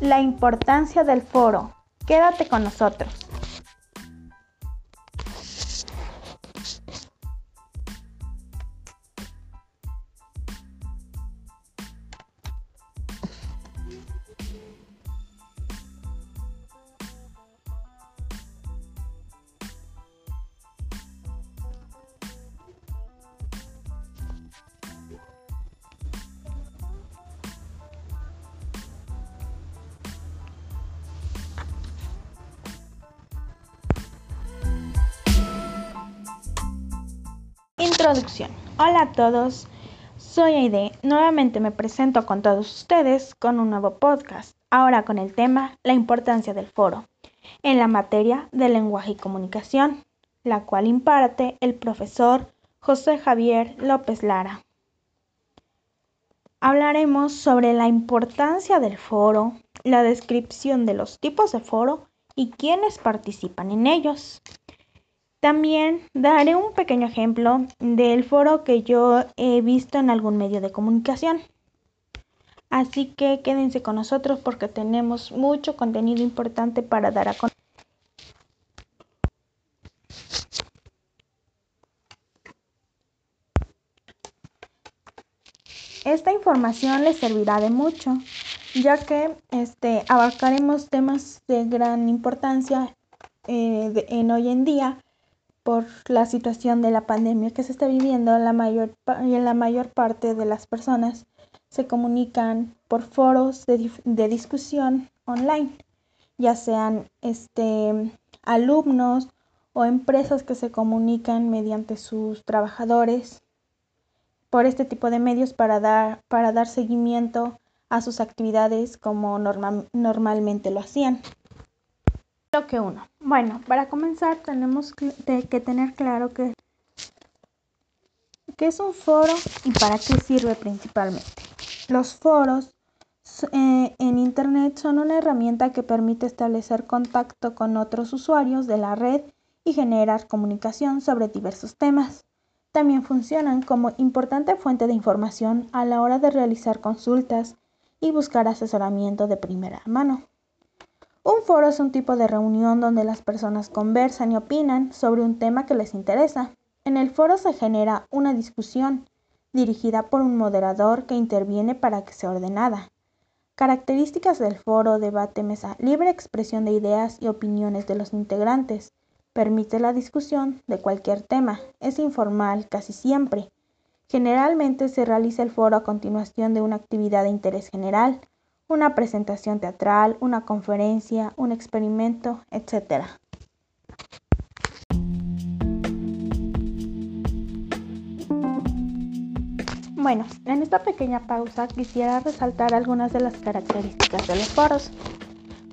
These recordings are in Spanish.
La importancia del foro. Quédate con nosotros. Introducción. Hola a todos, soy Aide. Nuevamente me presento con todos ustedes con un nuevo podcast, ahora con el tema La importancia del foro, en la materia de lenguaje y comunicación, la cual imparte el profesor José Javier López Lara. Hablaremos sobre la importancia del foro, la descripción de los tipos de foro y quienes participan en ellos. También daré un pequeño ejemplo del foro que yo he visto en algún medio de comunicación. Así que quédense con nosotros porque tenemos mucho contenido importante para dar a conocer. Esta información les servirá de mucho, ya que este, abarcaremos temas de gran importancia eh, en hoy en día por la situación de la pandemia que se está viviendo, la mayor, la mayor parte de las personas se comunican por foros de, de discusión online, ya sean este, alumnos o empresas que se comunican mediante sus trabajadores por este tipo de medios para dar, para dar seguimiento a sus actividades como normalmente lo hacían que uno. Bueno, para comenzar tenemos que tener claro que qué es un foro y para qué sirve principalmente. Los foros eh, en Internet son una herramienta que permite establecer contacto con otros usuarios de la red y generar comunicación sobre diversos temas. También funcionan como importante fuente de información a la hora de realizar consultas y buscar asesoramiento de primera mano. Un foro es un tipo de reunión donde las personas conversan y opinan sobre un tema que les interesa. En el foro se genera una discusión dirigida por un moderador que interviene para que sea ordenada. Características del foro, debate, mesa, libre expresión de ideas y opiniones de los integrantes. Permite la discusión de cualquier tema. Es informal casi siempre. Generalmente se realiza el foro a continuación de una actividad de interés general una presentación teatral, una conferencia, un experimento, etc. Bueno, en esta pequeña pausa quisiera resaltar algunas de las características de los foros.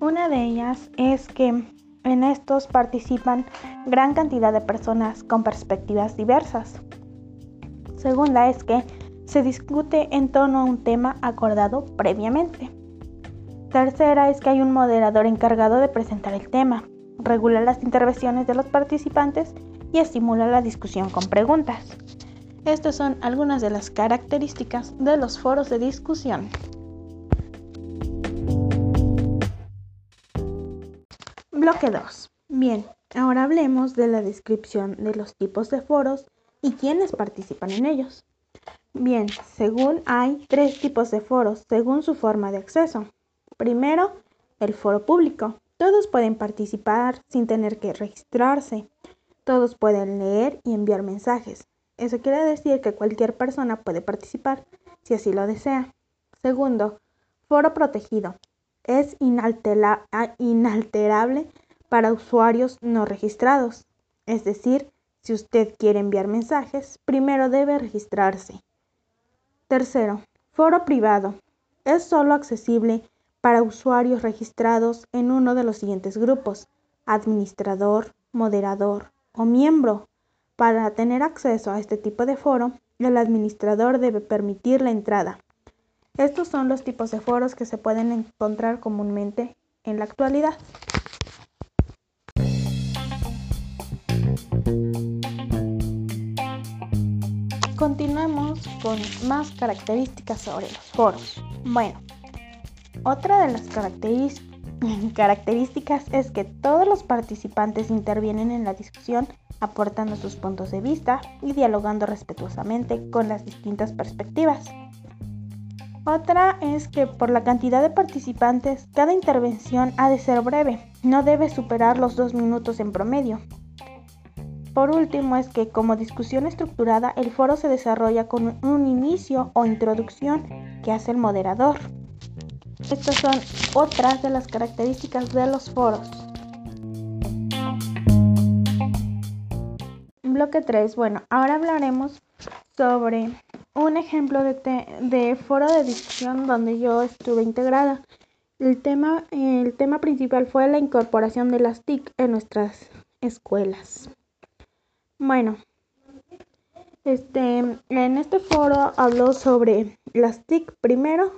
Una de ellas es que en estos participan gran cantidad de personas con perspectivas diversas. Segunda es que se discute en torno a un tema acordado previamente. Tercera es que hay un moderador encargado de presentar el tema, regula las intervenciones de los participantes y estimula la discusión con preguntas. Estas son algunas de las características de los foros de discusión. Bloque 2. Bien, ahora hablemos de la descripción de los tipos de foros y quiénes participan en ellos. Bien, según hay tres tipos de foros según su forma de acceso. Primero, el foro público. Todos pueden participar sin tener que registrarse. Todos pueden leer y enviar mensajes. Eso quiere decir que cualquier persona puede participar si así lo desea. Segundo, foro protegido. Es inalterable para usuarios no registrados. Es decir, si usted quiere enviar mensajes, primero debe registrarse. Tercero, foro privado. Es solo accesible para usuarios registrados en uno de los siguientes grupos, administrador, moderador o miembro. Para tener acceso a este tipo de foro, el administrador debe permitir la entrada. Estos son los tipos de foros que se pueden encontrar comúnmente en la actualidad. Continuemos con más características sobre los foros. Bueno, otra de las características es que todos los participantes intervienen en la discusión aportando sus puntos de vista y dialogando respetuosamente con las distintas perspectivas. Otra es que por la cantidad de participantes, cada intervención ha de ser breve, no debe superar los dos minutos en promedio. Por último es que como discusión estructurada, el foro se desarrolla con un inicio o introducción que hace el moderador. Estas son otras de las características de los foros. Bloque 3. Bueno, ahora hablaremos sobre un ejemplo de, foro de discusión donde yo estuve integrada. El tema, el tema principal fue la incorporación de las TIC en nuestras escuelas. Bueno, este, en este foro habló sobre las TIC primero.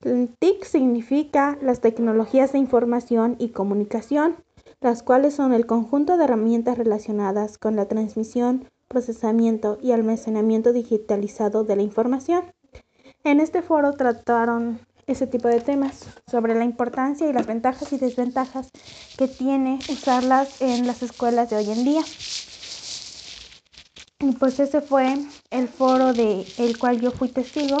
TIC significa las tecnologías de información y comunicación, las cuales son el conjunto de herramientas relacionadas con la transmisión, procesamiento y almacenamiento digitalizado de la información. En este foro trataron ese tipo de temas sobre la importancia y las ventajas y desventajas que tiene usarlas en las escuelas de hoy en día. Y pues ese fue el foro de el cual yo fui testigo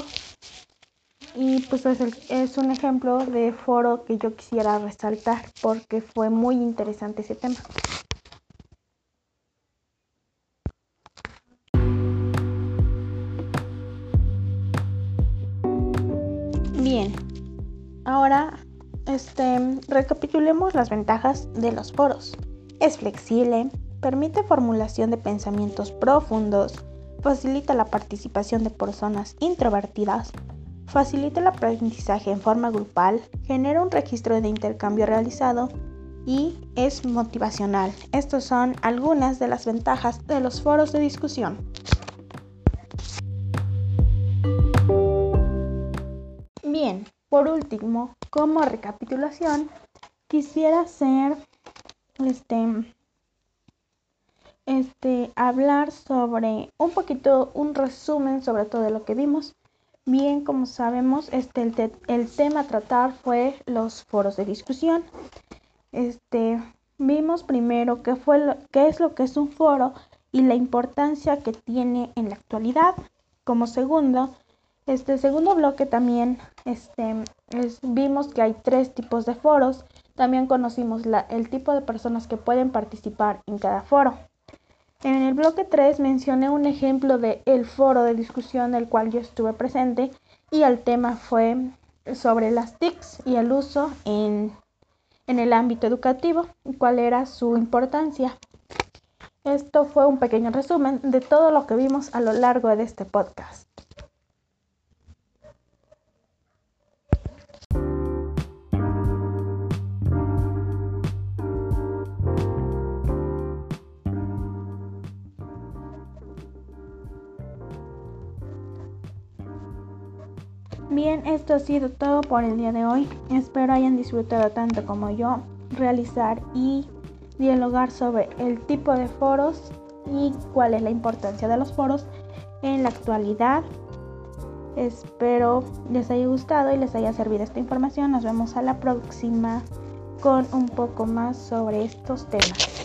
y pues es, es un ejemplo de foro que yo quisiera resaltar porque fue muy interesante ese tema. Bien, ahora este, recapitulemos las ventajas de los foros. Es flexible, permite formulación de pensamientos profundos, facilita la participación de personas introvertidas, facilita el aprendizaje en forma grupal, genera un registro de intercambio realizado y es motivacional. Estas son algunas de las ventajas de los foros de discusión. Bien, por último, como recapitulación, quisiera hacer este, este, hablar sobre un poquito, un resumen sobre todo lo que vimos. Bien, como sabemos, este, el, tema a tratar fue los foros de discusión. Este, vimos primero qué, fue qué es lo que es un foro y la importancia que tiene en la actualidad. Como segundo, este segundo bloque también este, vimos que hay tres tipos de foros. También conocimos el tipo de personas que pueden participar en cada foro. En el bloque 3 mencioné un ejemplo de foro de discusión del cual yo estuve presente y el tema fue sobre las TICs y el uso en, en el ámbito educativo y cuál era su importancia. Esto fue un pequeño resumen de todo lo que vimos a lo largo de este podcast. Bien, esto ha sido todo por el día de hoy. Espero hayan disfrutado tanto como yo realizar y dialogar sobre el tipo de foros y cuál es la importancia de los foros en la actualidad. Espero les haya gustado y les haya servido esta información. Nos vemos a la próxima con un poco más sobre estos temas.